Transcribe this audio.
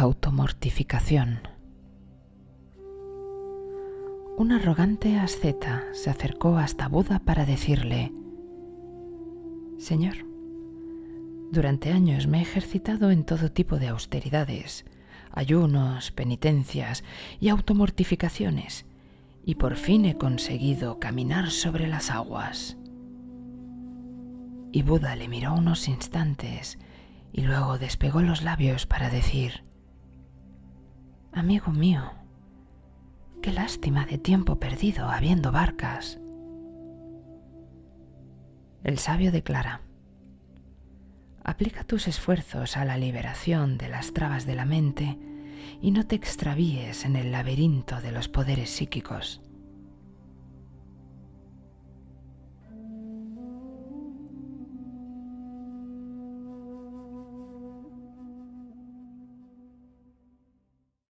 automortificación. Un arrogante asceta se acercó hasta Buda para decirle, Señor, durante años me he ejercitado en todo tipo de austeridades, ayunos, penitencias y automortificaciones, y por fin he conseguido caminar sobre las aguas. Y Buda le miró unos instantes y luego despegó los labios para decir, Amigo mío, qué lástima de tiempo perdido habiendo barcas. El sabio declara, Aplica tus esfuerzos a la liberación de las trabas de la mente y no te extravíes en el laberinto de los poderes psíquicos.